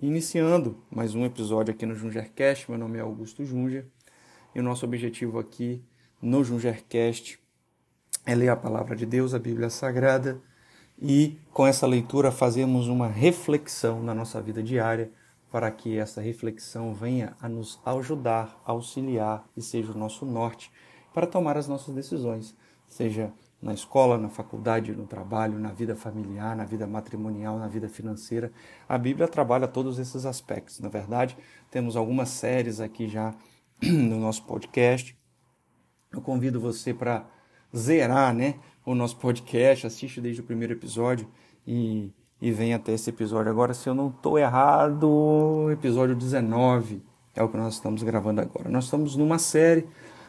Iniciando mais um episódio aqui no Jungercast, meu nome é Augusto Junger e o nosso objetivo aqui no Jungercast é ler a palavra de Deus, a Bíblia Sagrada, e com essa leitura fazemos uma reflexão na nossa vida diária para que essa reflexão venha a nos ajudar, auxiliar e seja o nosso norte para tomar as nossas decisões, seja na escola, na faculdade, no trabalho, na vida familiar, na vida matrimonial, na vida financeira. A Bíblia trabalha todos esses aspectos. Na verdade, temos algumas séries aqui já no nosso podcast. Eu convido você para zerar né, o nosso podcast, assiste desde o primeiro episódio e, e vem até esse episódio. Agora, se eu não estou errado, episódio 19 é o que nós estamos gravando agora. Nós estamos numa série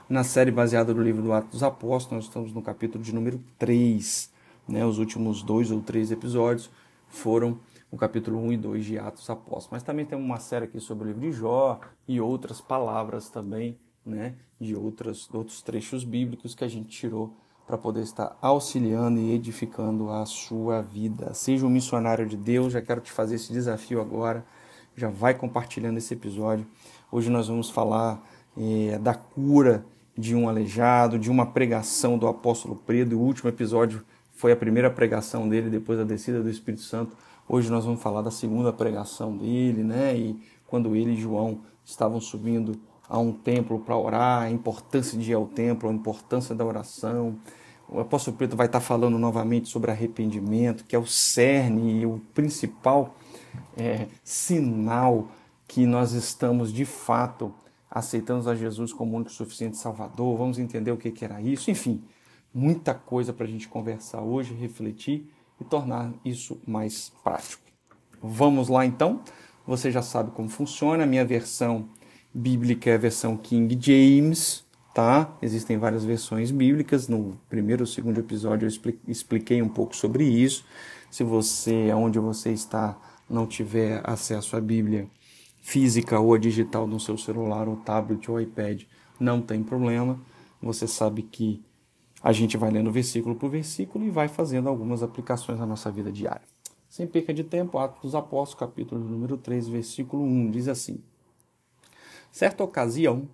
na série baseada no livro do Atos dos Apóstolos. Nós estamos no capítulo de número 3. Né? Os últimos dois ou três episódios foram o capítulo 1 e 2 de Atos dos Apóstolos. Mas também tem uma série aqui sobre o livro de Jó e outras palavras também, né? de outras, outros trechos bíblicos que a gente tirou para poder estar auxiliando e edificando a sua vida. Seja um missionário de Deus, já quero te fazer esse desafio agora. Já vai compartilhando esse episódio. Hoje nós vamos falar é, da cura de um aleijado, de uma pregação do apóstolo Pedro. O último episódio foi a primeira pregação dele depois da descida do Espírito Santo. Hoje nós vamos falar da segunda pregação dele, né? E quando ele e João estavam subindo a um templo para orar, a importância de ir ao templo, a importância da oração. O apóstolo Pedro vai estar falando novamente sobre arrependimento, que é o cerne e o principal é, sinal que nós estamos de fato aceitamos a Jesus como único suficiente Salvador, vamos entender o que, que era isso, enfim, muita coisa para a gente conversar hoje, refletir e tornar isso mais prático. Vamos lá então, você já sabe como funciona, a minha versão bíblica é a versão King James, tá? Existem várias versões bíblicas, no primeiro ou segundo episódio eu expliquei um pouco sobre isso. Se você, onde você está, não tiver acesso à Bíblia, física ou a digital no seu celular, ou tablet ou iPad, não tem problema. Você sabe que a gente vai lendo versículo por versículo e vai fazendo algumas aplicações na nossa vida diária. Sem perca de tempo, Atos dos Apóstolos, capítulo número 3, versículo 1, diz assim: Certa ocasião,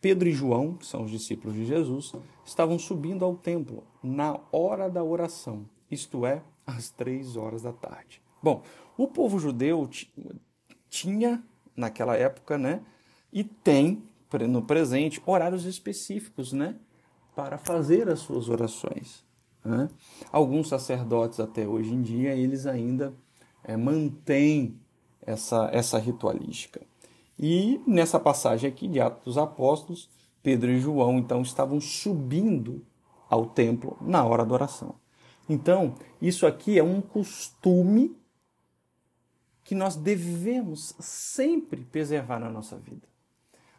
Pedro e João, que são os discípulos de Jesus, estavam subindo ao templo na hora da oração, isto é, às três horas da tarde. Bom, o povo judeu tinha naquela época, né? E tem no presente horários específicos, né? Para fazer as suas orações. Né? Alguns sacerdotes até hoje em dia eles ainda é, mantêm essa, essa ritualística. E nessa passagem aqui de Atos dos Apóstolos, Pedro e João então estavam subindo ao templo na hora da oração. Então, isso aqui é um costume que nós devemos sempre preservar na nossa vida.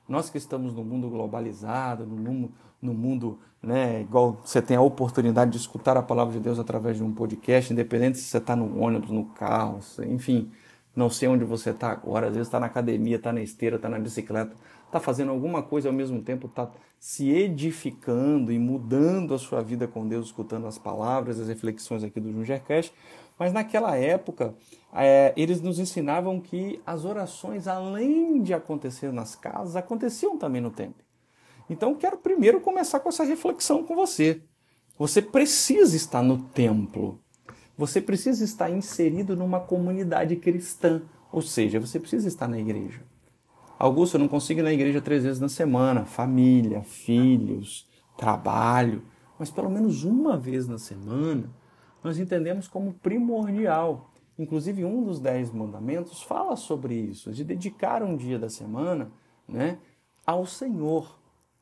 Nós que estamos no mundo globalizado, no mundo, no mundo né, igual você tem a oportunidade de escutar a palavra de Deus através de um podcast, independente se você está no ônibus, no carro, enfim, não sei onde você está agora, às vezes está na academia, está na esteira, está na bicicleta, está fazendo alguma coisa ao mesmo tempo, está se edificando e mudando a sua vida com Deus, escutando as palavras, as reflexões aqui do Jungercast, mas naquela época, é, eles nos ensinavam que as orações, além de acontecer nas casas, aconteciam também no templo. Então, quero primeiro começar com essa reflexão com você. Você precisa estar no templo. Você precisa estar inserido numa comunidade cristã. Ou seja, você precisa estar na igreja. Augusto, eu não consigo ir na igreja três vezes na semana. Família, filhos, trabalho. Mas pelo menos uma vez na semana nós entendemos como primordial. Inclusive, um dos dez mandamentos fala sobre isso, de dedicar um dia da semana né, ao Senhor.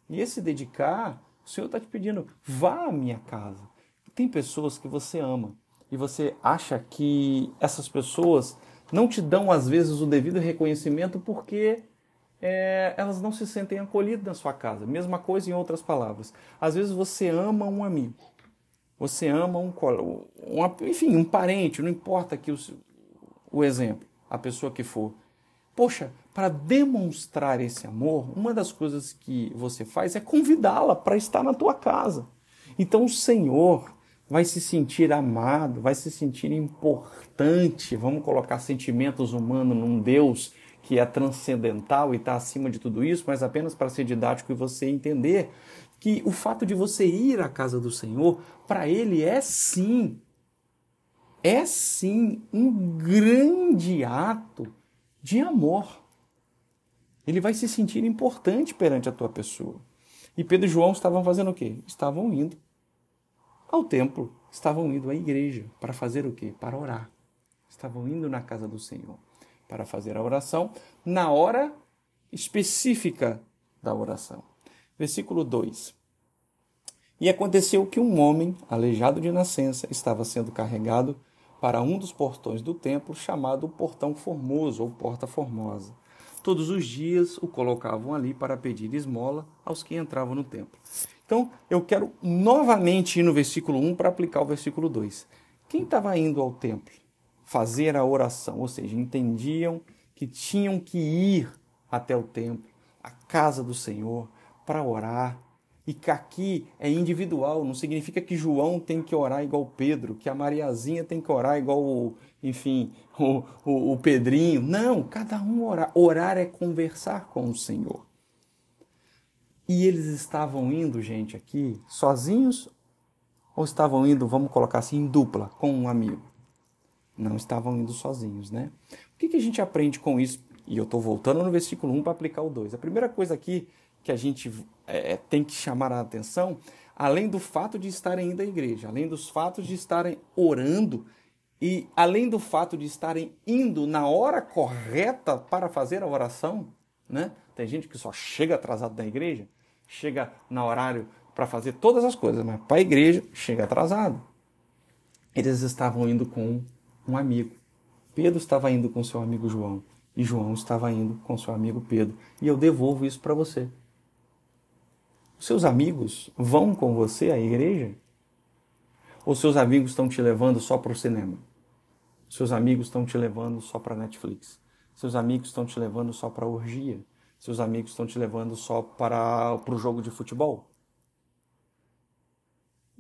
E esse dedicar, o Senhor está te pedindo, vá à minha casa. Tem pessoas que você ama e você acha que essas pessoas não te dão, às vezes, o devido reconhecimento porque é, elas não se sentem acolhidas na sua casa. Mesma coisa em outras palavras. Às vezes você ama um amigo você ama um, enfim, um parente, não importa aqui o, o exemplo, a pessoa que for. Poxa, para demonstrar esse amor, uma das coisas que você faz é convidá-la para estar na tua casa. Então o Senhor, vai se sentir amado, vai se sentir importante. Vamos colocar sentimentos humanos num Deus que é transcendental e está acima de tudo isso, mas apenas para ser didático e você entender que o fato de você ir à casa do Senhor, para ele é sim, é sim um grande ato de amor. Ele vai se sentir importante perante a tua pessoa. E Pedro e João estavam fazendo o quê? Estavam indo ao templo, estavam indo à igreja para fazer o quê? Para orar. Estavam indo na casa do Senhor para fazer a oração na hora específica da oração. Versículo 2. E aconteceu que um homem, aleijado de nascença, estava sendo carregado para um dos portões do templo, chamado Portão Formoso ou Porta Formosa. Todos os dias o colocavam ali para pedir esmola aos que entravam no templo. Então, eu quero novamente ir no versículo 1 para aplicar o versículo 2. Quem estava indo ao templo fazer a oração? Ou seja, entendiam que tinham que ir até o templo, a casa do Senhor, para orar, e que aqui é individual, não significa que João tem que orar igual Pedro, que a Mariazinha tem que orar igual, enfim, o, o, o Pedrinho. Não, cada um orar. Orar é conversar com o Senhor. E eles estavam indo, gente, aqui sozinhos ou estavam indo, vamos colocar assim, em dupla, com um amigo? Não estavam indo sozinhos, né? O que, que a gente aprende com isso? E eu estou voltando no versículo 1 para aplicar o 2. A primeira coisa aqui que a gente é, é, tem que chamar a atenção, além do fato de estarem indo à igreja, além dos fatos de estarem orando e além do fato de estarem indo na hora correta para fazer a oração, né? Tem gente que só chega atrasado da igreja, chega no horário para fazer todas as coisas, mas para a igreja chega atrasado. Eles estavam indo com um amigo. Pedro estava indo com seu amigo João e João estava indo com seu amigo Pedro. E eu devolvo isso para você. Seus amigos vão com você à igreja? Ou seus amigos estão te levando só para o cinema? Seus amigos estão te levando só para Netflix? Seus amigos estão te levando só para orgia? Seus amigos estão te levando só para, o jogo de futebol?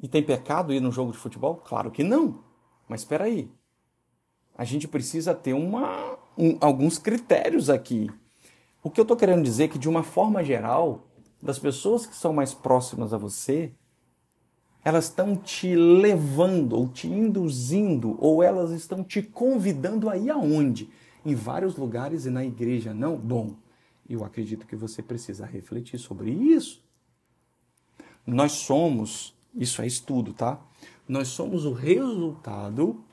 E tem pecado ir no jogo de futebol? Claro que não. Mas espera aí. A gente precisa ter uma, um, alguns critérios aqui. O que eu estou querendo dizer é que, de uma forma geral, das pessoas que são mais próximas a você, elas estão te levando ou te induzindo ou elas estão te convidando a ir aonde? Em vários lugares e na igreja, não? Bom, eu acredito que você precisa refletir sobre isso. Nós somos, isso é estudo, tá? Nós somos o resultado,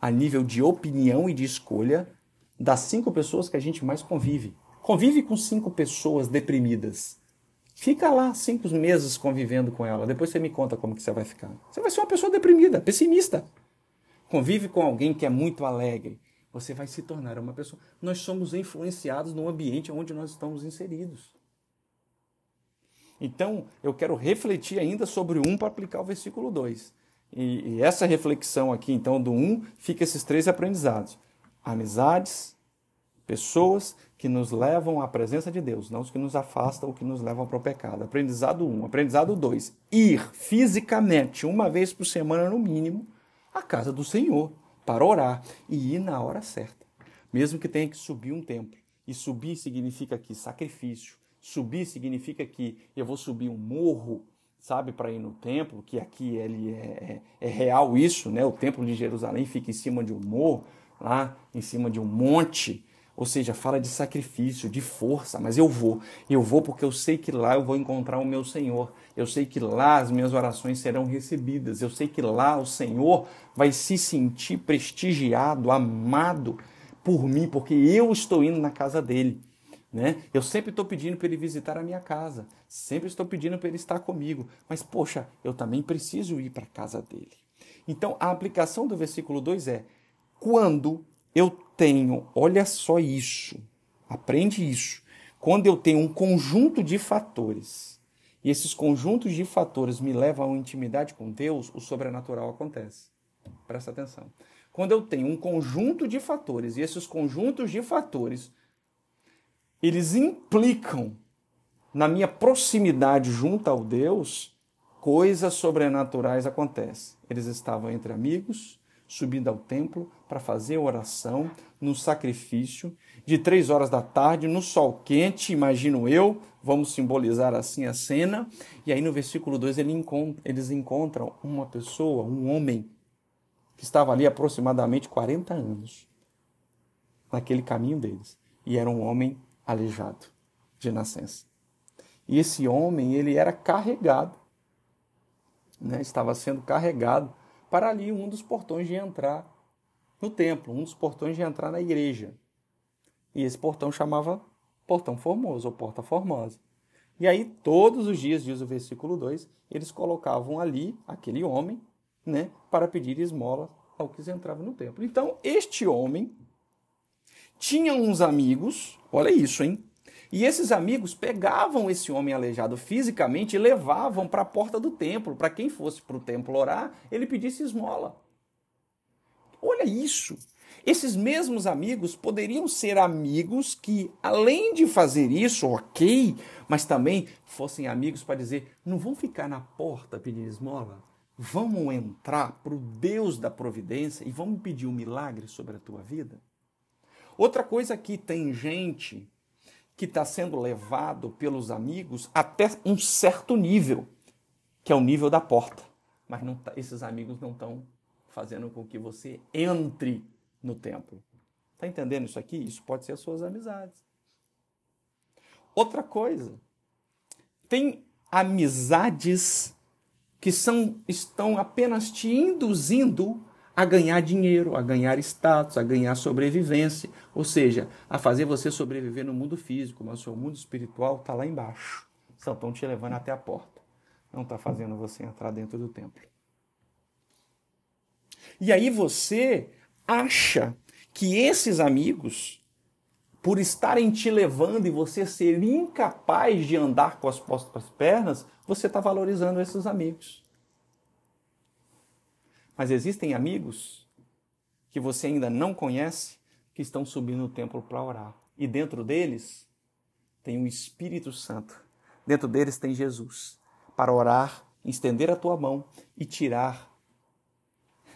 a nível de opinião e de escolha, das cinco pessoas que a gente mais convive. Convive com cinco pessoas deprimidas. Fica lá cinco meses convivendo com ela. Depois você me conta como que você vai ficar. Você vai ser uma pessoa deprimida, pessimista. Convive com alguém que é muito alegre. Você vai se tornar uma pessoa. Nós somos influenciados no ambiente onde nós estamos inseridos. Então, eu quero refletir ainda sobre o 1 para aplicar o versículo 2. E, e essa reflexão aqui, então, do 1, fica esses três aprendizados: amizades, pessoas que nos levam à presença de Deus, não os que nos afastam ou que nos levam para o pecado. Aprendizado 1. Um. Aprendizado 2. Ir fisicamente, uma vez por semana no mínimo, à casa do Senhor para orar e ir na hora certa. Mesmo que tenha que subir um templo. E subir significa que sacrifício. Subir significa que eu vou subir um morro, sabe, para ir no templo, que aqui ele é, é, é real isso, né? O templo de Jerusalém fica em cima de um morro, lá em cima de um monte ou seja, fala de sacrifício, de força, mas eu vou. Eu vou porque eu sei que lá eu vou encontrar o meu Senhor. Eu sei que lá as minhas orações serão recebidas. Eu sei que lá o Senhor vai se sentir prestigiado, amado por mim, porque eu estou indo na casa dele. Né? Eu sempre estou pedindo para ele visitar a minha casa, sempre estou pedindo para ele estar comigo, mas poxa, eu também preciso ir para a casa dele. Então a aplicação do versículo 2 é: quando eu tenho, olha só isso, aprende isso. Quando eu tenho um conjunto de fatores e esses conjuntos de fatores me levam uma intimidade com Deus, o sobrenatural acontece. Presta atenção. Quando eu tenho um conjunto de fatores e esses conjuntos de fatores eles implicam na minha proximidade junto ao Deus, coisas sobrenaturais acontecem. Eles estavam entre amigos, subindo ao templo para fazer oração no sacrifício de três horas da tarde, no sol quente, imagino eu, vamos simbolizar assim a cena. E aí no versículo 2 eles encontram uma pessoa, um homem, que estava ali aproximadamente 40 anos, naquele caminho deles. E era um homem aleijado de nascença. E esse homem, ele era carregado, né? estava sendo carregado para ali um dos portões de entrar no templo, um dos portões de entrar na igreja. E esse portão chamava Portão Formoso ou Porta Formosa. E aí, todos os dias, diz o versículo 2, eles colocavam ali aquele homem né, para pedir esmola ao que entrava no templo. Então, este homem tinha uns amigos, olha isso, hein? E esses amigos pegavam esse homem aleijado fisicamente e levavam para a porta do templo. Para quem fosse para o templo orar, ele pedisse esmola. Olha isso! Esses mesmos amigos poderiam ser amigos que, além de fazer isso, ok, mas também fossem amigos para dizer: não vão ficar na porta pedir esmola? Vamos entrar para o Deus da providência e vamos pedir um milagre sobre a tua vida? Outra coisa que tem gente que está sendo levado pelos amigos até um certo nível, que é o nível da porta. Mas tá, esses amigos não estão fazendo com que você entre no templo. Está entendendo isso aqui? Isso pode ser as suas amizades. Outra coisa, tem amizades que são, estão apenas te induzindo a ganhar dinheiro, a ganhar status, a ganhar sobrevivência, ou seja, a fazer você sobreviver no mundo físico, mas o seu mundo espiritual está lá embaixo. Só estão te levando até a porta. Não está fazendo você entrar dentro do templo. E aí você acha que esses amigos, por estarem te levando e você ser incapaz de andar com as postas pernas, você está valorizando esses amigos. Mas existem amigos que você ainda não conhece que estão subindo no templo para orar. E dentro deles tem o Espírito Santo. Dentro deles tem Jesus para orar, estender a tua mão e tirar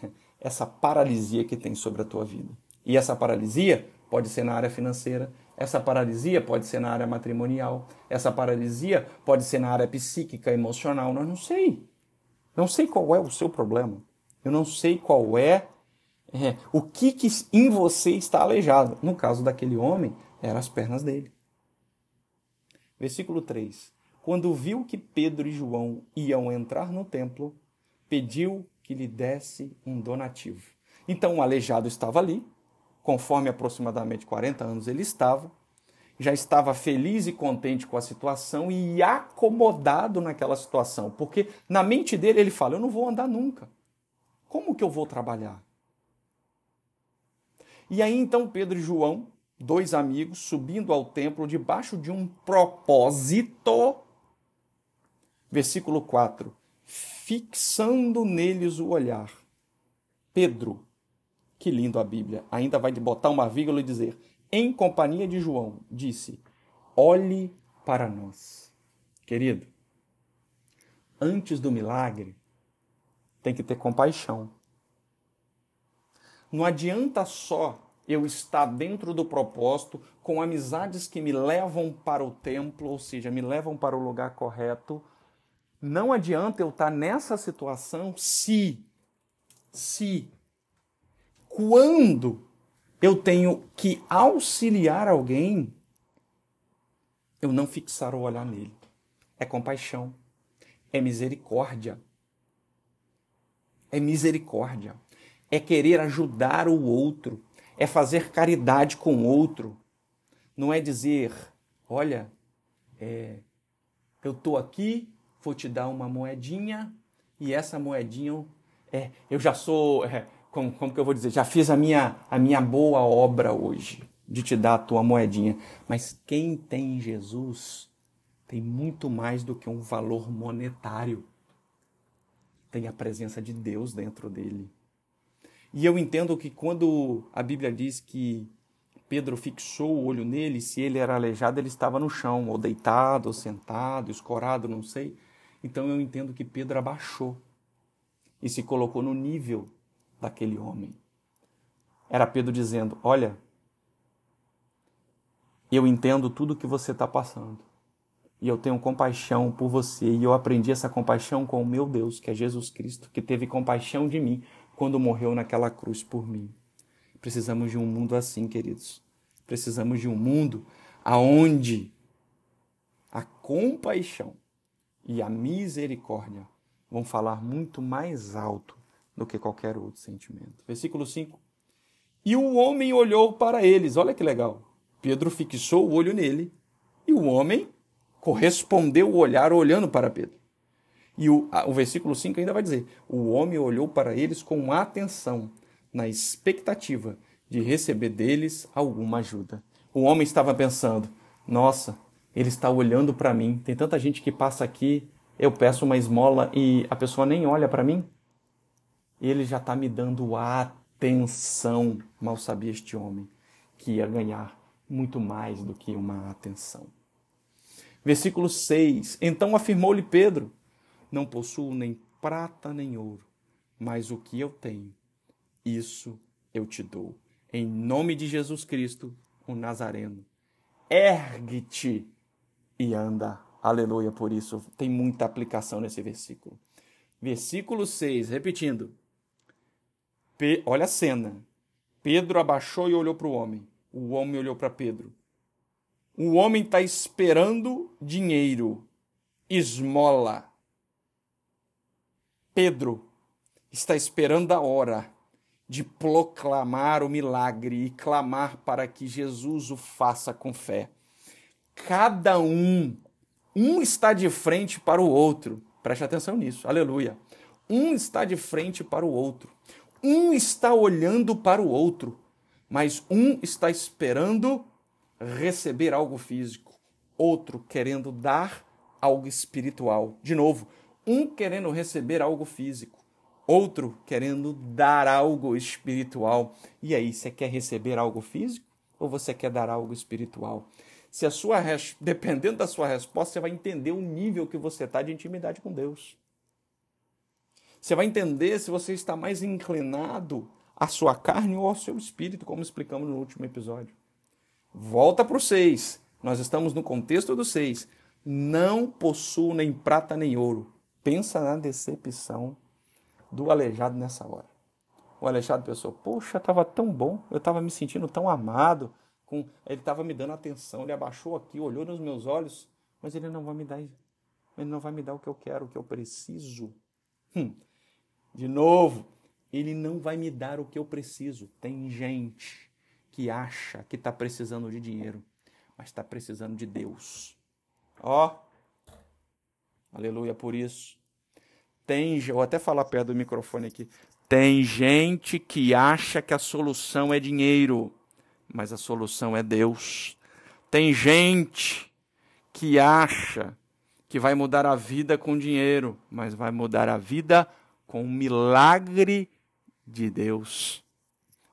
essa paralisia que tem sobre a tua vida. E essa paralisia pode ser na área financeira, essa paralisia pode ser na área matrimonial, essa paralisia pode ser na área psíquica, emocional, nós não sei. Não sei qual é o seu problema. Eu não sei qual é, é o que, que em você está aleijado. No caso daquele homem, eram as pernas dele. Versículo 3. Quando viu que Pedro e João iam entrar no templo, pediu que lhe desse um donativo. Então o aleijado estava ali, conforme aproximadamente 40 anos ele estava, já estava feliz e contente com a situação e acomodado naquela situação, porque na mente dele ele fala: Eu não vou andar nunca. Como que eu vou trabalhar? E aí então Pedro e João, dois amigos, subindo ao templo debaixo de um propósito. Versículo 4. Fixando neles o olhar. Pedro, que lindo a Bíblia, ainda vai botar uma vírgula e dizer: em companhia de João, disse: olhe para nós. Querido, antes do milagre, tem que ter compaixão. Não adianta só eu estar dentro do propósito com amizades que me levam para o templo, ou seja, me levam para o lugar correto. Não adianta eu estar nessa situação se, se, quando eu tenho que auxiliar alguém, eu não fixar o olhar nele. É compaixão, é misericórdia é misericórdia, é querer ajudar o outro, é fazer caridade com o outro. Não é dizer, olha, é, eu estou aqui, vou te dar uma moedinha e essa moedinha, é, eu já sou, é, como, como que eu vou dizer, já fiz a minha, a minha boa obra hoje de te dar a tua moedinha. Mas quem tem Jesus tem muito mais do que um valor monetário tem a presença de Deus dentro dele. E eu entendo que quando a Bíblia diz que Pedro fixou o olho nele, se ele era aleijado, ele estava no chão, ou deitado, ou sentado, escorado, não sei. Então eu entendo que Pedro abaixou e se colocou no nível daquele homem. Era Pedro dizendo: Olha, eu entendo tudo que você está passando. E eu tenho compaixão por você. E eu aprendi essa compaixão com o meu Deus, que é Jesus Cristo, que teve compaixão de mim quando morreu naquela cruz por mim. Precisamos de um mundo assim, queridos. Precisamos de um mundo aonde a compaixão e a misericórdia vão falar muito mais alto do que qualquer outro sentimento. Versículo 5. E o homem olhou para eles. Olha que legal. Pedro fixou o olho nele e o homem correspondeu o olhar olhando para Pedro. E o, o versículo 5 ainda vai dizer: O homem olhou para eles com atenção, na expectativa de receber deles alguma ajuda. O homem estava pensando: Nossa, ele está olhando para mim. Tem tanta gente que passa aqui, eu peço uma esmola e a pessoa nem olha para mim. Ele já está me dando atenção. Mal sabia este homem que ia ganhar muito mais do que uma atenção. Versículo 6: Então afirmou-lhe Pedro: Não possuo nem prata nem ouro, mas o que eu tenho, isso eu te dou. Em nome de Jesus Cristo, o Nazareno, ergue-te e anda. Aleluia, por isso tem muita aplicação nesse versículo. Versículo 6, repetindo. Pe olha a cena. Pedro abaixou e olhou para o homem. O homem olhou para Pedro. O homem está esperando dinheiro, esmola. Pedro está esperando a hora de proclamar o milagre e clamar para que Jesus o faça com fé. Cada um, um está de frente para o outro. Preste atenção nisso, aleluia. Um está de frente para o outro. Um está olhando para o outro, mas um está esperando receber algo físico, outro querendo dar algo espiritual. De novo, um querendo receber algo físico, outro querendo dar algo espiritual. E aí, você quer receber algo físico ou você quer dar algo espiritual? Se a sua dependendo da sua resposta, você vai entender o nível que você está de intimidade com Deus. Você vai entender se você está mais inclinado à sua carne ou ao seu espírito, como explicamos no último episódio. Volta para o 6. Nós estamos no contexto do 6. Não possuo nem prata nem ouro. Pensa na decepção do aleijado nessa hora. O aleijado pensou: Poxa, estava tão bom, eu estava me sentindo tão amado. Com... Ele estava me dando atenção, ele abaixou aqui, olhou nos meus olhos, mas ele não vai me dar, ele não vai me dar o que eu quero, o que eu preciso. Hum. De novo, ele não vai me dar o que eu preciso. Tem gente que acha que está precisando de dinheiro, mas está precisando de Deus. Ó, oh, aleluia por isso. Tem, vou até falar perto do microfone aqui. Tem gente que acha que a solução é dinheiro, mas a solução é Deus. Tem gente que acha que vai mudar a vida com dinheiro, mas vai mudar a vida com o milagre de Deus.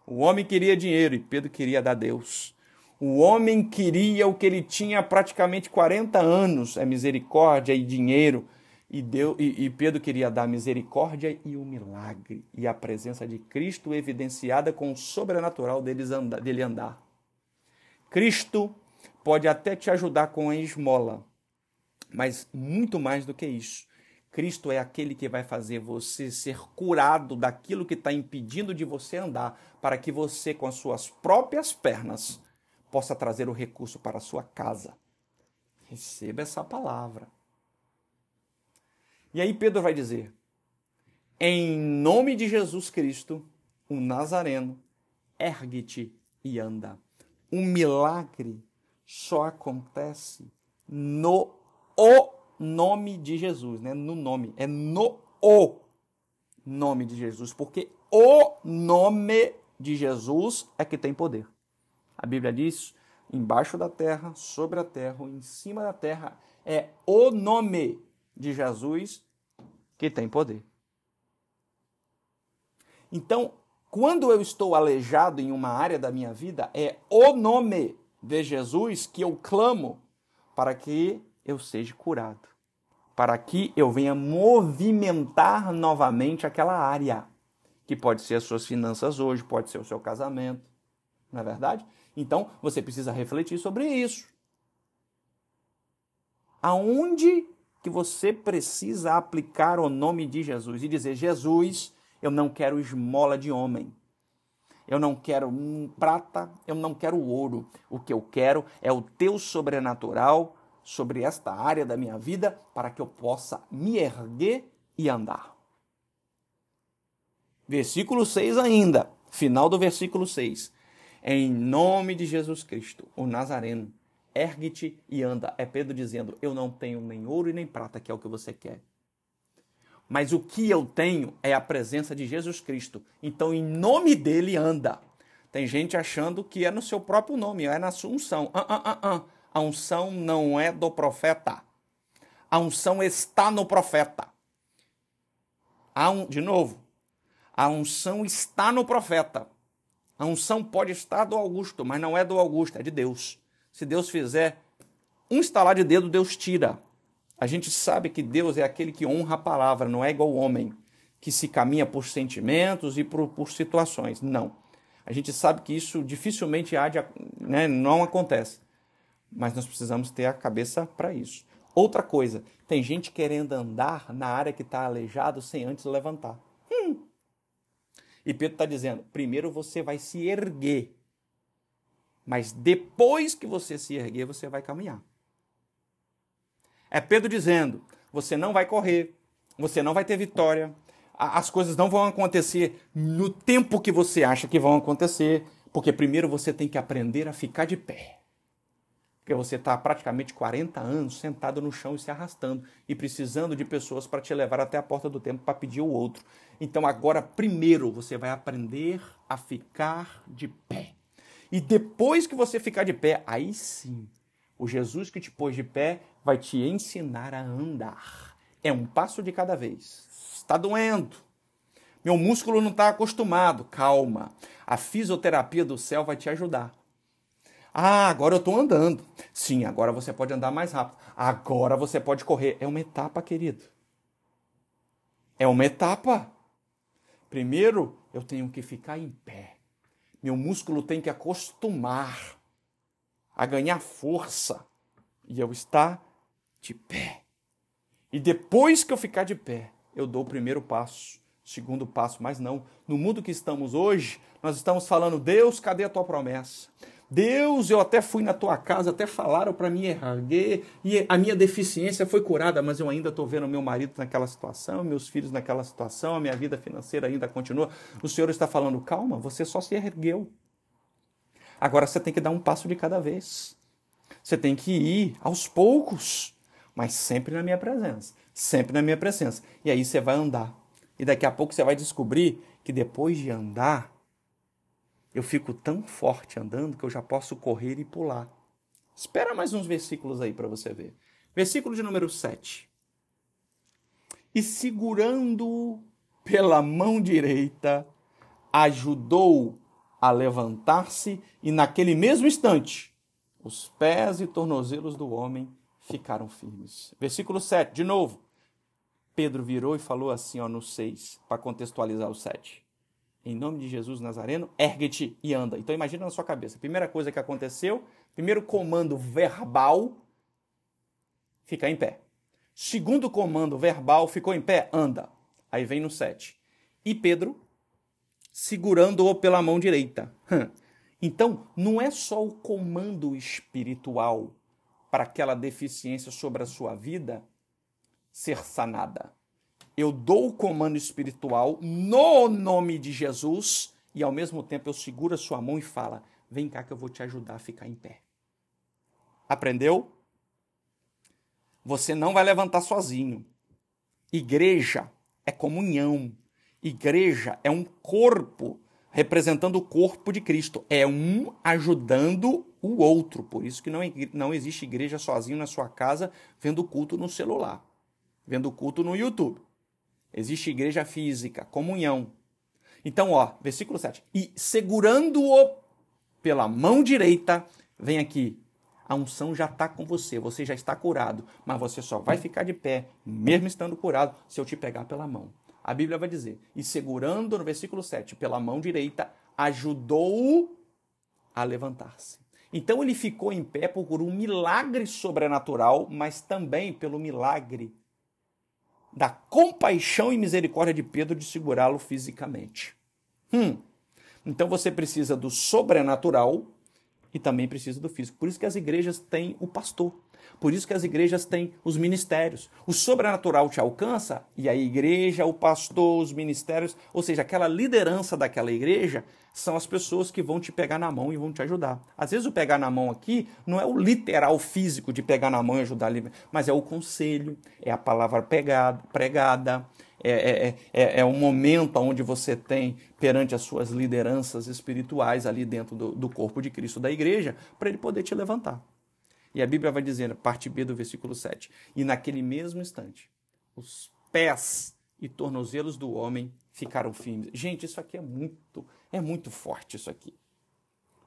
O homem queria dinheiro e Pedro queria dar Deus. O homem queria o que ele tinha há praticamente 40 anos, é misericórdia e dinheiro. E, Deus, e, e Pedro queria dar misericórdia e o milagre, e a presença de Cristo evidenciada com o sobrenatural deles dele andar. Cristo pode até te ajudar com a esmola, mas muito mais do que isso. Cristo é aquele que vai fazer você ser curado daquilo que está impedindo de você andar, para que você, com as suas próprias pernas, possa trazer o recurso para a sua casa. Receba essa palavra. E aí Pedro vai dizer: Em nome de Jesus Cristo, o Nazareno, ergue-te e anda. Um milagre só acontece no o nome de Jesus, né? No nome, é no o nome de Jesus, porque o nome de Jesus é que tem poder. A Bíblia diz: embaixo da terra, sobre a terra, em cima da terra, é o nome de Jesus que tem poder. Então, quando eu estou aleijado em uma área da minha vida, é o nome de Jesus que eu clamo para que eu seja curado. Para que eu venha movimentar novamente aquela área, que pode ser as suas finanças hoje, pode ser o seu casamento, não é verdade? Então você precisa refletir sobre isso. Aonde que você precisa aplicar o nome de Jesus e dizer: Jesus, eu não quero esmola de homem. Eu não quero prata, eu não quero ouro. O que eu quero é o teu sobrenatural sobre esta área da minha vida para que eu possa me erguer e andar. Versículo 6 ainda, final do versículo 6. Em nome de Jesus Cristo, o Nazareno, ergue-te e anda. É Pedro dizendo: Eu não tenho nem ouro e nem prata, que é o que você quer. Mas o que eu tenho é a presença de Jesus Cristo. Então, em nome dele, anda. Tem gente achando que é no seu próprio nome, é na sua unção. Ah, ah, ah, ah. A unção não é do profeta. A unção está no profeta. Un... De novo, a unção está no profeta. A unção pode estar do Augusto, mas não é do Augusto, é de Deus. Se Deus fizer um estalar de dedo, Deus tira. A gente sabe que Deus é aquele que honra a palavra, não é igual o homem, que se caminha por sentimentos e por, por situações. Não. A gente sabe que isso dificilmente há de, né, não acontece. Mas nós precisamos ter a cabeça para isso. Outra coisa, tem gente querendo andar na área que está aleijado sem antes levantar. Hum. E Pedro está dizendo: primeiro você vai se erguer mas depois que você se erguer, você vai caminhar. É Pedro dizendo: você não vai correr, você não vai ter vitória, as coisas não vão acontecer no tempo que você acha que vão acontecer, porque primeiro você tem que aprender a ficar de pé. Porque você está praticamente 40 anos sentado no chão e se arrastando e precisando de pessoas para te levar até a porta do templo para pedir o outro. Então agora, primeiro, você vai aprender a ficar de pé. E depois que você ficar de pé, aí sim, o Jesus que te pôs de pé vai te ensinar a andar. É um passo de cada vez. Está doendo. Meu músculo não está acostumado. Calma. A fisioterapia do céu vai te ajudar. Ah, agora eu estou andando. Sim, agora você pode andar mais rápido. Agora você pode correr. É uma etapa, querido. É uma etapa. Primeiro, eu tenho que ficar em pé. Meu músculo tem que acostumar a ganhar força e eu estar de pé. E depois que eu ficar de pé, eu dou o primeiro passo, o segundo passo, mas não. No mundo que estamos hoje, nós estamos falando: Deus, cadê a tua promessa? Deus, eu até fui na tua casa, até falaram para mim erguer, e a minha deficiência foi curada, mas eu ainda estou vendo meu marido naquela situação, meus filhos naquela situação, a minha vida financeira ainda continua. O Senhor está falando, calma, você só se ergueu. Agora você tem que dar um passo de cada vez. Você tem que ir aos poucos, mas sempre na minha presença. Sempre na minha presença. E aí você vai andar. E daqui a pouco você vai descobrir que depois de andar, eu fico tão forte andando que eu já posso correr e pular. Espera mais uns versículos aí para você ver. Versículo de número 7. E segurando pela mão direita, ajudou a levantar-se, e naquele mesmo instante, os pés e tornozelos do homem ficaram firmes. Versículo 7, de novo. Pedro virou e falou assim, ó, no 6, para contextualizar o 7 em nome de Jesus Nazareno, ergue-te e anda. Então imagina na sua cabeça, primeira coisa que aconteceu, primeiro comando verbal, ficar em pé. Segundo comando verbal, ficou em pé, anda. Aí vem no 7. E Pedro, segurando-o pela mão direita. Então, não é só o comando espiritual para aquela deficiência sobre a sua vida ser sanada eu dou o comando espiritual no nome de Jesus e ao mesmo tempo eu seguro a sua mão e fala: "Vem cá que eu vou te ajudar a ficar em pé". Aprendeu? Você não vai levantar sozinho. Igreja é comunhão. Igreja é um corpo representando o corpo de Cristo. É um ajudando o outro. Por isso que não, não existe igreja sozinho na sua casa vendo culto no celular, vendo culto no YouTube. Existe igreja física, comunhão. Então, ó, versículo 7. E segurando-o pela mão direita, vem aqui. A unção já está com você, você já está curado, mas você só vai ficar de pé, mesmo estando curado, se eu te pegar pela mão. A Bíblia vai dizer: e segurando no versículo 7, pela mão direita, ajudou-o a levantar-se. Então ele ficou em pé por um milagre sobrenatural, mas também pelo milagre da compaixão e misericórdia de Pedro de segurá-lo fisicamente. Hum. Então você precisa do sobrenatural e também precisa do físico. Por isso que as igrejas têm o pastor. Por isso que as igrejas têm os ministérios. O sobrenatural te alcança e a igreja, o pastor, os ministérios, ou seja, aquela liderança daquela igreja, são as pessoas que vão te pegar na mão e vão te ajudar. Às vezes o pegar na mão aqui não é o literal físico de pegar na mão e ajudar, mas é o conselho, é a palavra pegada, pregada, é, é, é, é um momento onde você tem perante as suas lideranças espirituais ali dentro do, do corpo de Cristo da igreja, para ele poder te levantar. E a Bíblia vai dizendo, parte B do versículo 7, e naquele mesmo instante, os pés e tornozelos do homem ficaram firmes. Gente, isso aqui é muito, é muito forte isso aqui.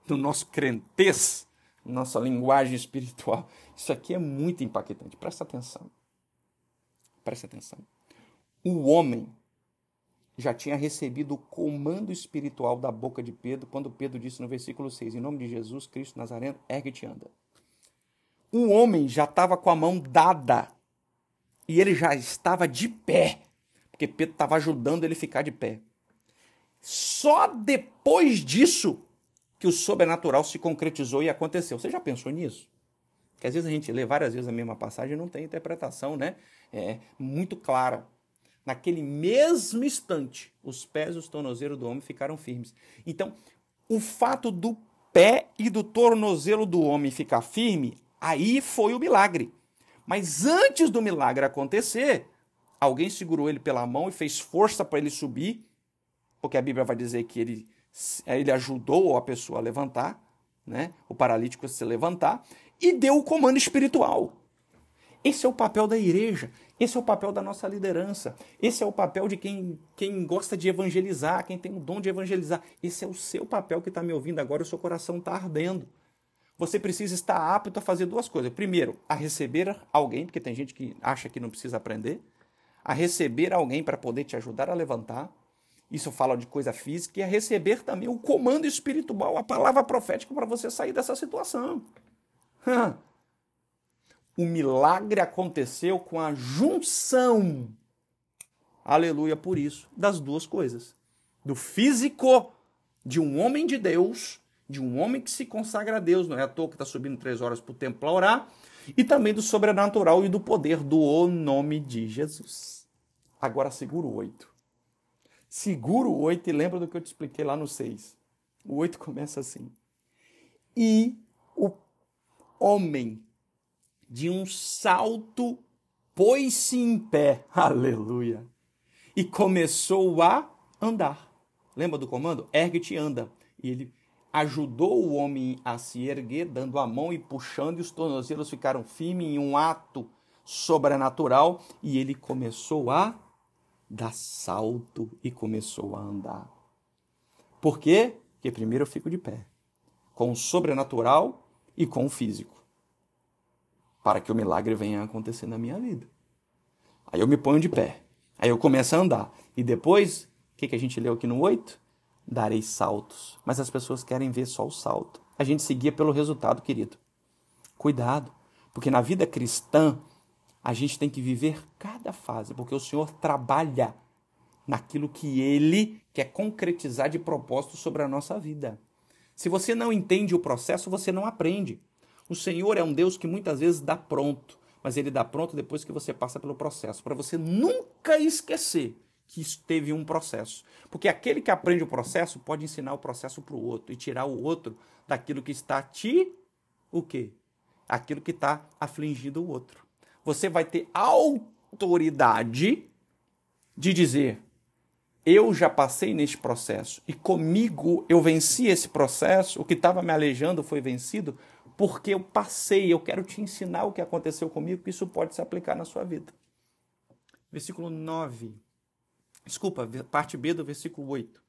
No nosso crentez, nossa linguagem espiritual, isso aqui é muito impactante. Presta atenção. Presta atenção. O homem já tinha recebido o comando espiritual da boca de Pedro, quando Pedro disse no versículo 6, em nome de Jesus Cristo Nazareno, ergue-te e anda o homem já estava com a mão dada e ele já estava de pé, porque Pedro estava ajudando ele ficar de pé. Só depois disso que o sobrenatural se concretizou e aconteceu. Você já pensou nisso? Que às vezes a gente lê várias vezes a mesma passagem e não tem interpretação, né? É muito clara. Naquele mesmo instante, os pés e os tornozelos do homem ficaram firmes. Então, o fato do pé e do tornozelo do homem ficar firme Aí foi o milagre. Mas antes do milagre acontecer, alguém segurou ele pela mão e fez força para ele subir, porque a Bíblia vai dizer que ele, ele ajudou a pessoa a levantar, né? o paralítico a se levantar, e deu o comando espiritual. Esse é o papel da igreja, esse é o papel da nossa liderança, esse é o papel de quem, quem gosta de evangelizar, quem tem o dom de evangelizar. Esse é o seu papel que está me ouvindo agora, o seu coração está ardendo você precisa estar apto a fazer duas coisas. Primeiro, a receber alguém, porque tem gente que acha que não precisa aprender, a receber alguém para poder te ajudar a levantar. Isso fala de coisa física, e a receber também o comando espiritual, a palavra profética para você sair dessa situação. o milagre aconteceu com a junção, aleluia por isso, das duas coisas: do físico de um homem de Deus de um homem que se consagra a Deus, não é à toa que está subindo três horas para o templo para orar, e também do sobrenatural e do poder do nome de Jesus. Agora segura o oito. Segura o oito e lembra do que eu te expliquei lá no seis. O oito começa assim. E o homem, de um salto, pôs-se em pé. Aleluia. E começou a andar. Lembra do comando? Ergue-te e anda. E ele ajudou o homem a se erguer, dando a mão e puxando, e os tornozelos ficaram firmes em um ato sobrenatural, e ele começou a dar salto e começou a andar. Por quê? Porque primeiro eu fico de pé, com o sobrenatural e com o físico, para que o milagre venha a acontecer na minha vida. Aí eu me ponho de pé, aí eu começo a andar, e depois, o que, que a gente leu aqui no 8? Darei saltos. Mas as pessoas querem ver só o salto. A gente seguia pelo resultado, querido. Cuidado, porque na vida cristã a gente tem que viver cada fase, porque o Senhor trabalha naquilo que ele quer concretizar de propósito sobre a nossa vida. Se você não entende o processo, você não aprende. O Senhor é um Deus que muitas vezes dá pronto, mas ele dá pronto depois que você passa pelo processo, para você nunca esquecer que teve um processo. Porque aquele que aprende o processo pode ensinar o processo para o outro e tirar o outro daquilo que está te o quê? Aquilo que está afligindo o outro. Você vai ter autoridade de dizer: eu já passei neste processo e comigo eu venci esse processo, o que estava me alejando foi vencido, porque eu passei, eu quero te ensinar o que aconteceu comigo, que isso pode se aplicar na sua vida. Versículo 9 Desculpa, parte B do versículo 8.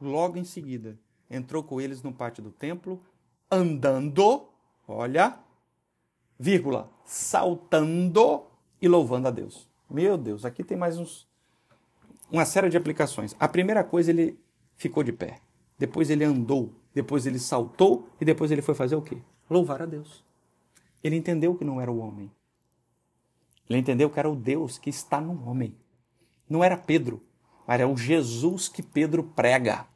Logo em seguida, entrou com eles no pátio do templo, andando, olha, vírgula, saltando e louvando a Deus. Meu Deus, aqui tem mais uns, uma série de aplicações. A primeira coisa, ele ficou de pé. Depois ele andou. Depois ele saltou. E depois ele foi fazer o quê? Louvar a Deus. Ele entendeu que não era o homem. Ele entendeu que era o Deus que está no homem. Não era Pedro, mas era o Jesus que Pedro prega.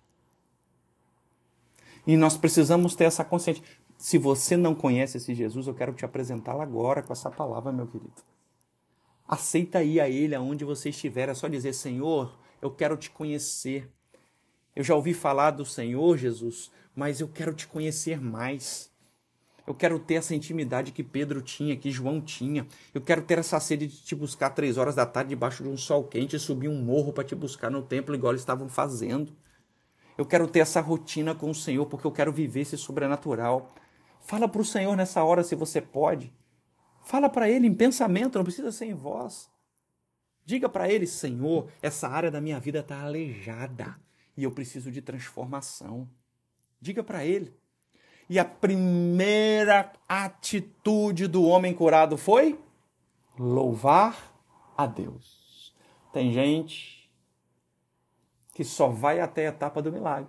E nós precisamos ter essa consciência. Se você não conhece esse Jesus, eu quero te apresentá-lo agora com essa palavra, meu querido. Aceita ir a Ele aonde você estiver. É só dizer: Senhor, eu quero te conhecer. Eu já ouvi falar do Senhor Jesus, mas eu quero te conhecer mais. Eu quero ter essa intimidade que Pedro tinha, que João tinha. Eu quero ter essa sede de te buscar três horas da tarde debaixo de um sol quente e subir um morro para te buscar no templo, igual eles estavam fazendo. Eu quero ter essa rotina com o Senhor, porque eu quero viver esse sobrenatural. Fala para o Senhor nessa hora se você pode. Fala para Ele em pensamento, não precisa ser em voz. Diga para Ele, Senhor, essa área da minha vida está aleijada e eu preciso de transformação. Diga para Ele. E a primeira atitude do homem curado foi louvar a Deus. Tem gente que só vai até a etapa do milagre.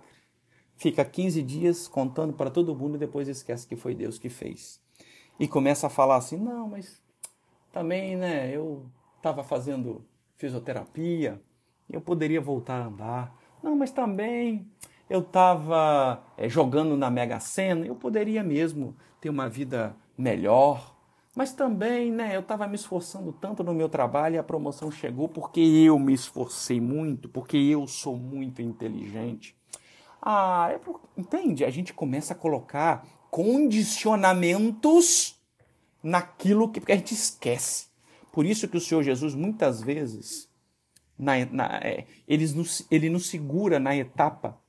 Fica 15 dias contando para todo mundo e depois esquece que foi Deus que fez. E começa a falar assim: não, mas também, né, eu estava fazendo fisioterapia, eu poderia voltar a andar. Não, mas também eu estava é, jogando na Mega Sena, eu poderia mesmo ter uma vida melhor. Mas também, né, eu estava me esforçando tanto no meu trabalho e a promoção chegou porque eu me esforcei muito, porque eu sou muito inteligente. Ah, é por... entende? A gente começa a colocar condicionamentos naquilo que porque a gente esquece. Por isso que o Senhor Jesus muitas vezes na, na, é, ele, nos, ele nos segura na etapa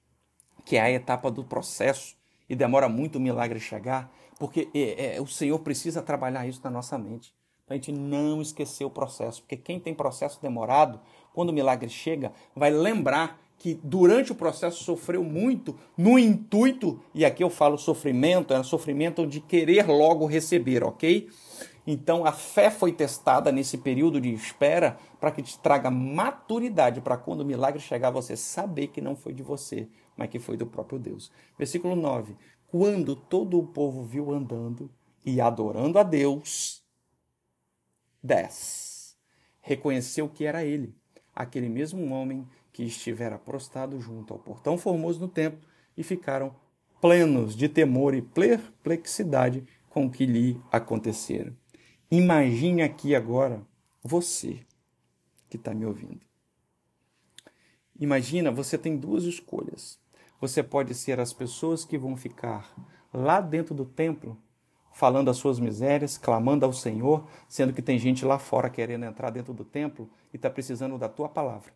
que é a etapa do processo, e demora muito o milagre chegar, porque é, é, o Senhor precisa trabalhar isso na nossa mente, para a gente não esquecer o processo, porque quem tem processo demorado, quando o milagre chega, vai lembrar que durante o processo sofreu muito no intuito, e aqui eu falo sofrimento, é sofrimento de querer logo receber, ok? Então a fé foi testada nesse período de espera para que te traga maturidade para quando o milagre chegar você saber que não foi de você, mas que foi do próprio Deus. Versículo 9: Quando todo o povo viu andando e adorando a Deus, 10. Reconheceu que era ele, aquele mesmo homem que estivera prostrado junto ao portão formoso no templo, e ficaram plenos de temor e perplexidade com o que lhe acontecera. Imagine aqui agora você que está me ouvindo. Imagina, você tem duas escolhas. Você pode ser as pessoas que vão ficar lá dentro do templo falando as suas misérias, clamando ao Senhor, sendo que tem gente lá fora querendo entrar dentro do templo e está precisando da tua palavra,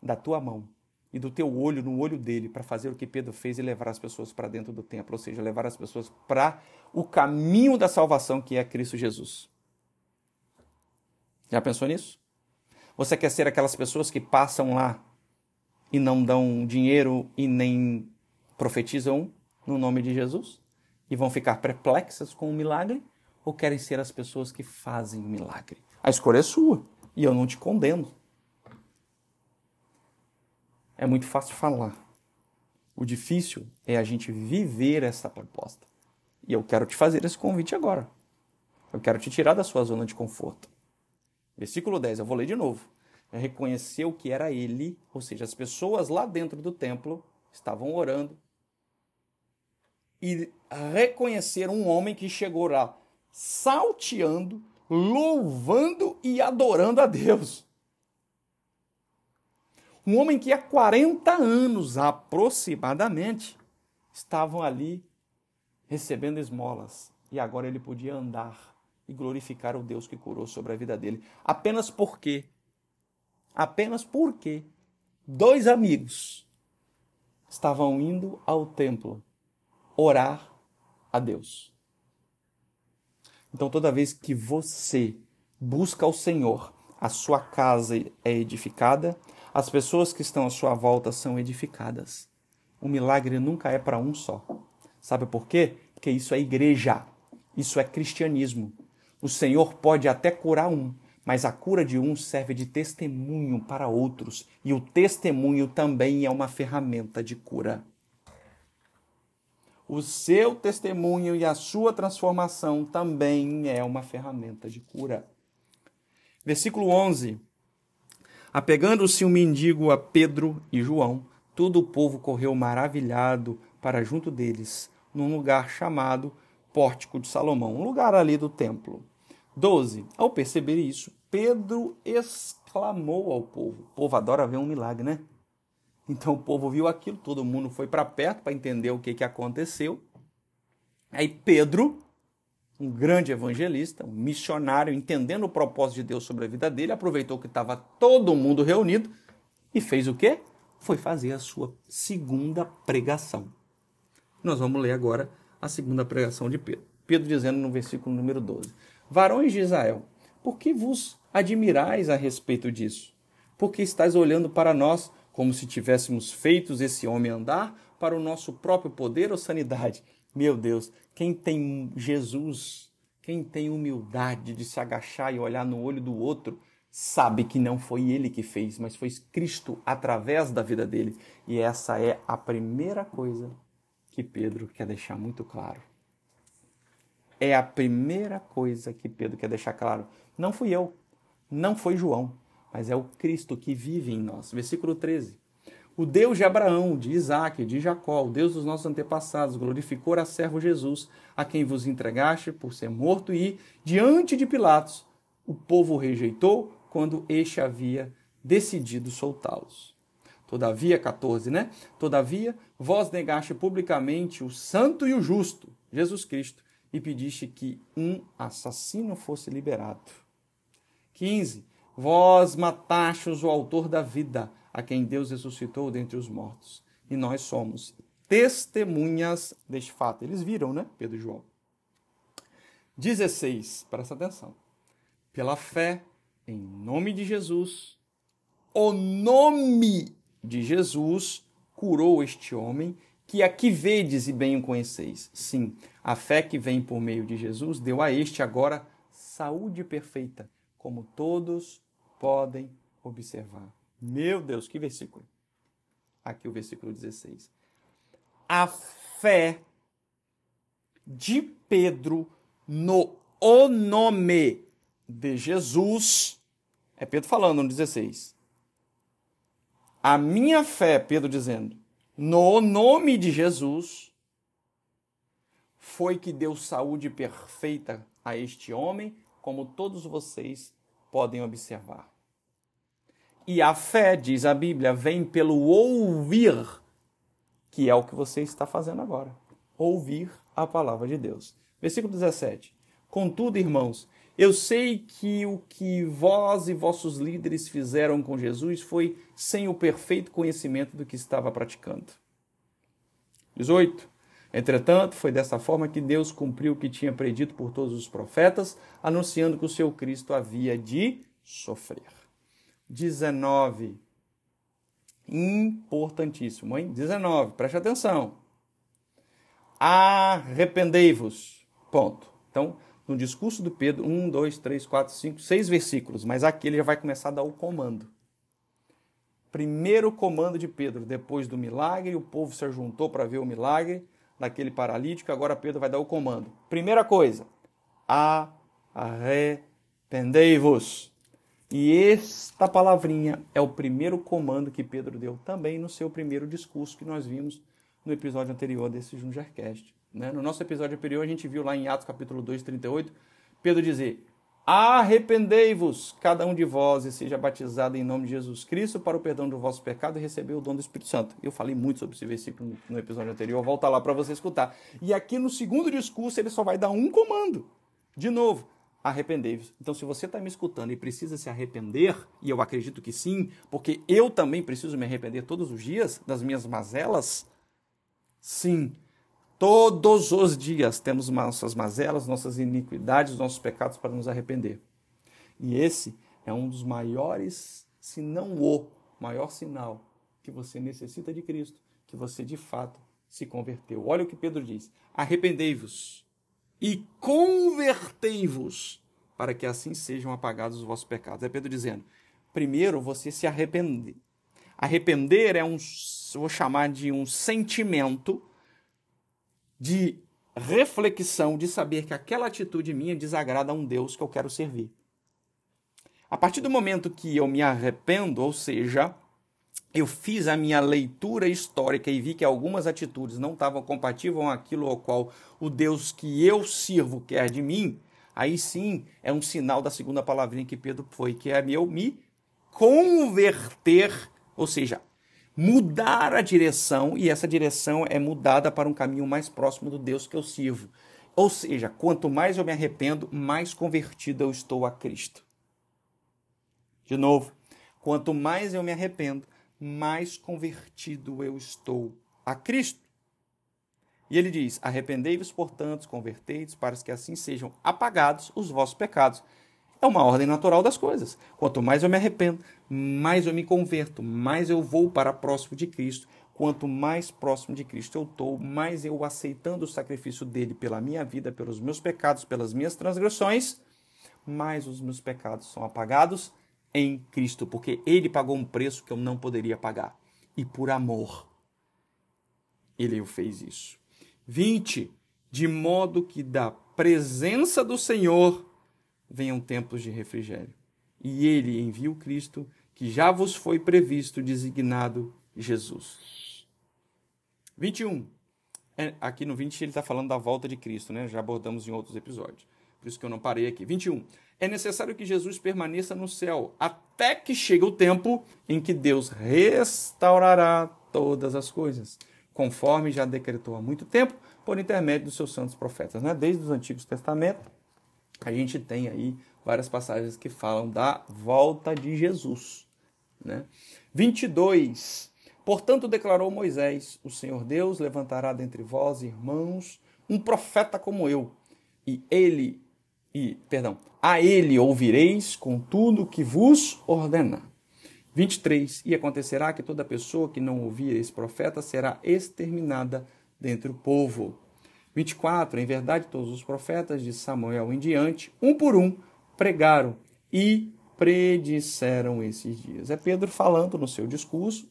da tua mão e do teu olho no olho dele para fazer o que Pedro fez e levar as pessoas para dentro do templo, ou seja, levar as pessoas para o caminho da salvação que é Cristo Jesus. Já pensou nisso? Você quer ser aquelas pessoas que passam lá e não dão dinheiro e nem profetizam no nome de Jesus e vão ficar perplexas com o milagre ou querem ser as pessoas que fazem o milagre? A escolha é sua e eu não te condeno. É muito fácil falar. O difícil é a gente viver essa proposta. E eu quero te fazer esse convite agora. Eu quero te tirar da sua zona de conforto. Versículo 10, eu vou ler de novo reconheceu que era ele, ou seja, as pessoas lá dentro do templo estavam orando e reconheceram um homem que chegou lá salteando, louvando e adorando a Deus. Um homem que há 40 anos aproximadamente estavam ali recebendo esmolas e agora ele podia andar e glorificar o Deus que curou sobre a vida dele, apenas porque apenas porque dois amigos estavam indo ao templo orar a Deus. Então, toda vez que você busca o Senhor, a sua casa é edificada, as pessoas que estão à sua volta são edificadas. O milagre nunca é para um só. Sabe por quê? Porque isso é igreja, isso é cristianismo. O Senhor pode até curar um, mas a cura de um serve de testemunho para outros, e o testemunho também é uma ferramenta de cura. O seu testemunho e a sua transformação também é uma ferramenta de cura. Versículo 11. Apegando-se um mendigo a Pedro e João, todo o povo correu maravilhado para junto deles, num lugar chamado Pórtico de Salomão, um lugar ali do templo. 12. Ao perceber isso, Pedro exclamou ao povo. O povo adora ver um milagre, né? Então o povo viu aquilo, todo mundo foi para perto para entender o que, que aconteceu. Aí Pedro, um grande evangelista, um missionário, entendendo o propósito de Deus sobre a vida dele, aproveitou que estava todo mundo reunido e fez o quê? Foi fazer a sua segunda pregação. Nós vamos ler agora a segunda pregação de Pedro. Pedro dizendo no versículo número 12: Varões de Israel, por que vos admirais a respeito disso? Porque estáis olhando para nós como se tivéssemos feitos esse homem andar para o nosso próprio poder ou sanidade. Meu Deus, quem tem Jesus, quem tem humildade de se agachar e olhar no olho do outro, sabe que não foi ele que fez, mas foi Cristo através da vida dele. E essa é a primeira coisa que Pedro quer deixar muito claro. É a primeira coisa que Pedro quer deixar claro. Não fui eu, não foi João, mas é o Cristo que vive em nós. Versículo 13. O Deus de Abraão, de Isaac, de Jacó, o Deus dos nossos antepassados, glorificou a servo Jesus, a quem vos entregaste por ser morto, e, diante de Pilatos, o povo rejeitou quando este havia decidido soltá-los. Todavia, 14, né? Todavia, vós negaste publicamente o santo e o justo, Jesus Cristo, e pediste que um assassino fosse liberado. 15. Vós matastes o autor da vida, a quem Deus ressuscitou dentre os mortos. E nós somos testemunhas deste fato. Eles viram, né? Pedro e João. 16. Presta atenção. Pela fé, em nome de Jesus, o nome de Jesus curou este homem que aqui vedes e bem o conheceis. Sim, a fé que vem por meio de Jesus deu a este agora saúde perfeita como todos podem observar. Meu Deus, que versículo! Aqui o versículo 16. A fé de Pedro no o nome de Jesus. É Pedro falando no 16. A minha fé, Pedro dizendo, no nome de Jesus, foi que deu saúde perfeita a este homem como todos vocês podem observar. E a fé, diz a Bíblia, vem pelo ouvir, que é o que você está fazendo agora. Ouvir a palavra de Deus. Versículo 17. Contudo, irmãos, eu sei que o que vós e vossos líderes fizeram com Jesus foi sem o perfeito conhecimento do que estava praticando. 18. Entretanto, foi dessa forma que Deus cumpriu o que tinha predito por todos os profetas, anunciando que o seu Cristo havia de sofrer. 19. Importantíssimo, hein? 19, preste atenção. Arrependei-vos. Ponto. Então, no discurso do Pedro, 1, 2, 3, 4, 5, 6 versículos, mas aqui ele já vai começar a dar o comando. Primeiro comando de Pedro, depois do milagre, o povo se juntou para ver o milagre daquele paralítico, agora Pedro vai dar o comando. Primeira coisa, arrependei-vos. E esta palavrinha é o primeiro comando que Pedro deu também no seu primeiro discurso que nós vimos no episódio anterior desse Jungercast. Né? No nosso episódio anterior, a gente viu lá em Atos capítulo 2, 38, Pedro dizer: Arrependei-vos, cada um de vós, e seja batizado em nome de Jesus Cristo para o perdão do vosso pecado e receber o dom do Espírito Santo. Eu falei muito sobre esse versículo no episódio anterior, volta lá para você escutar. E aqui no segundo discurso ele só vai dar um comando. De novo, arrependei-vos. Então, se você está me escutando e precisa se arrepender, e eu acredito que sim, porque eu também preciso me arrepender todos os dias das minhas mazelas, sim, Todos os dias temos nossas mazelas, nossas iniquidades, nossos pecados para nos arrepender. E esse é um dos maiores, se não o maior sinal que você necessita de Cristo, que você de fato se converteu. Olha o que Pedro diz: arrependei-vos e convertei-vos para que assim sejam apagados os vossos pecados. É Pedro dizendo: primeiro você se arrepender. Arrepender é um, vou chamar de um sentimento de reflexão, de saber que aquela atitude minha desagrada a um Deus que eu quero servir. A partir do momento que eu me arrependo, ou seja, eu fiz a minha leitura histórica e vi que algumas atitudes não estavam compatíveis com aquilo ao qual o Deus que eu sirvo quer de mim, aí sim é um sinal da segunda palavrinha que Pedro foi, que é eu me converter, ou seja, mudar a direção, e essa direção é mudada para um caminho mais próximo do Deus que eu sirvo. Ou seja, quanto mais eu me arrependo, mais convertido eu estou a Cristo. De novo, quanto mais eu me arrependo, mais convertido eu estou a Cristo. E ele diz: Arrependei-vos, portanto, convertei-vos, para que assim sejam apagados os vossos pecados. É uma ordem natural das coisas. Quanto mais eu me arrependo, mais eu me converto, mais eu vou para próximo de Cristo. Quanto mais próximo de Cristo eu estou, mais eu aceitando o sacrifício dele pela minha vida, pelos meus pecados, pelas minhas transgressões, mais os meus pecados são apagados em Cristo, porque ele pagou um preço que eu não poderia pagar. E por amor, ele fez isso. 20. De modo que da presença do Senhor venham tempos de refrigério. E ele envia o Cristo, que já vos foi previsto, designado Jesus. 21. É, aqui no 20 ele está falando da volta de Cristo, né? Já abordamos em outros episódios. Por isso que eu não parei aqui. 21 é necessário que Jesus permaneça no céu até que chegue o tempo em que Deus restaurará todas as coisas, conforme já decretou há muito tempo por intermédio dos seus santos profetas. Né? Desde os Antigos Testamentos, a gente tem aí várias passagens que falam da volta de Jesus. Né? 22. Portanto, declarou Moisés: O Senhor Deus levantará dentre vós, irmãos, um profeta como eu, e ele e, perdão, a ele ouvireis com tudo que vos ordenar. 23. E acontecerá que toda pessoa que não ouvir esse profeta será exterminada dentre o povo. 24. Em verdade, todos os profetas de Samuel em diante, um por um, pregaram e predisseram esses dias. É Pedro falando no seu discurso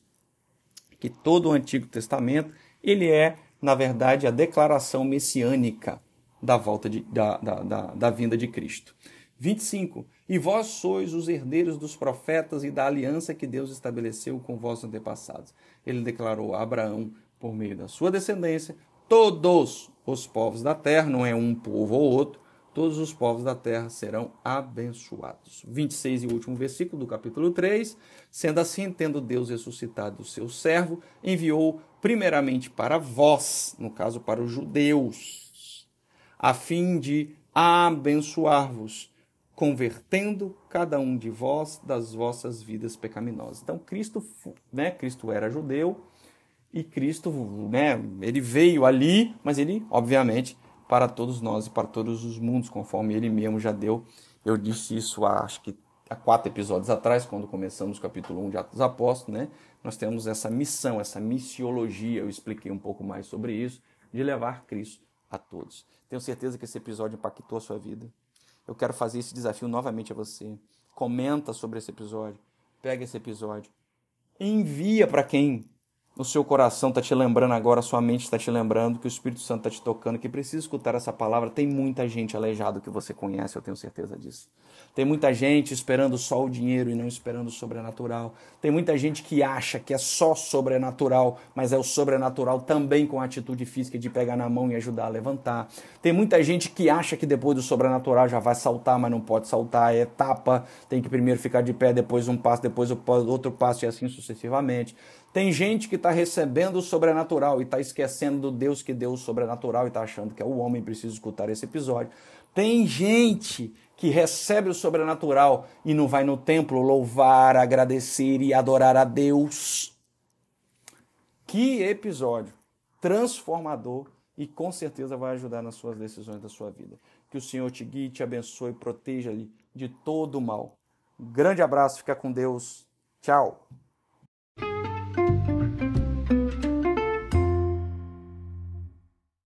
que todo o Antigo Testamento ele é, na verdade, a declaração messiânica da volta de, da, da, da, da vinda de Cristo. 25. E vós sois os herdeiros dos profetas e da aliança que Deus estabeleceu com vossos antepassados. Ele declarou a Abraão, por meio da sua descendência, todos os povos da terra, não é um povo ou outro, todos os povos da terra serão abençoados. 26 e último versículo do capítulo 3. Sendo assim, tendo Deus ressuscitado o seu servo, enviou primeiramente para vós, no caso para os judeus, a fim de abençoar-vos, convertendo cada um de vós das vossas vidas pecaminosas. Então Cristo, né, Cristo era judeu e Cristo, né, ele veio ali, mas ele, obviamente, para todos nós e para todos os mundos, conforme ele mesmo já deu. Eu disse isso acho que há quatro episódios atrás, quando começamos o capítulo 1 de Atos dos Apóstolos, né? Nós temos essa missão, essa missiologia, eu expliquei um pouco mais sobre isso, de levar Cristo a todos. Tenho certeza que esse episódio impactou a sua vida. Eu quero fazer esse desafio novamente a você. Comenta sobre esse episódio. Pega esse episódio. Envia para quem o seu coração está te lembrando agora, sua mente está te lembrando, que o Espírito Santo está te tocando, que precisa escutar essa palavra. Tem muita gente aleijada que você conhece, eu tenho certeza disso. Tem muita gente esperando só o dinheiro e não esperando o sobrenatural. Tem muita gente que acha que é só sobrenatural, mas é o sobrenatural também com a atitude física de pegar na mão e ajudar a levantar. Tem muita gente que acha que depois do sobrenatural já vai saltar, mas não pode saltar, é etapa, tem que primeiro ficar de pé, depois um passo, depois outro passo e assim sucessivamente. Tem gente que está recebendo o sobrenatural e está esquecendo do Deus que deu o sobrenatural e está achando que é o homem precisa escutar esse episódio. Tem gente que recebe o sobrenatural e não vai no templo louvar, agradecer e adorar a Deus. Que episódio transformador e com certeza vai ajudar nas suas decisões da sua vida. Que o Senhor te guie, te abençoe, proteja-lhe de todo o mal. Um grande abraço, fica com Deus. Tchau.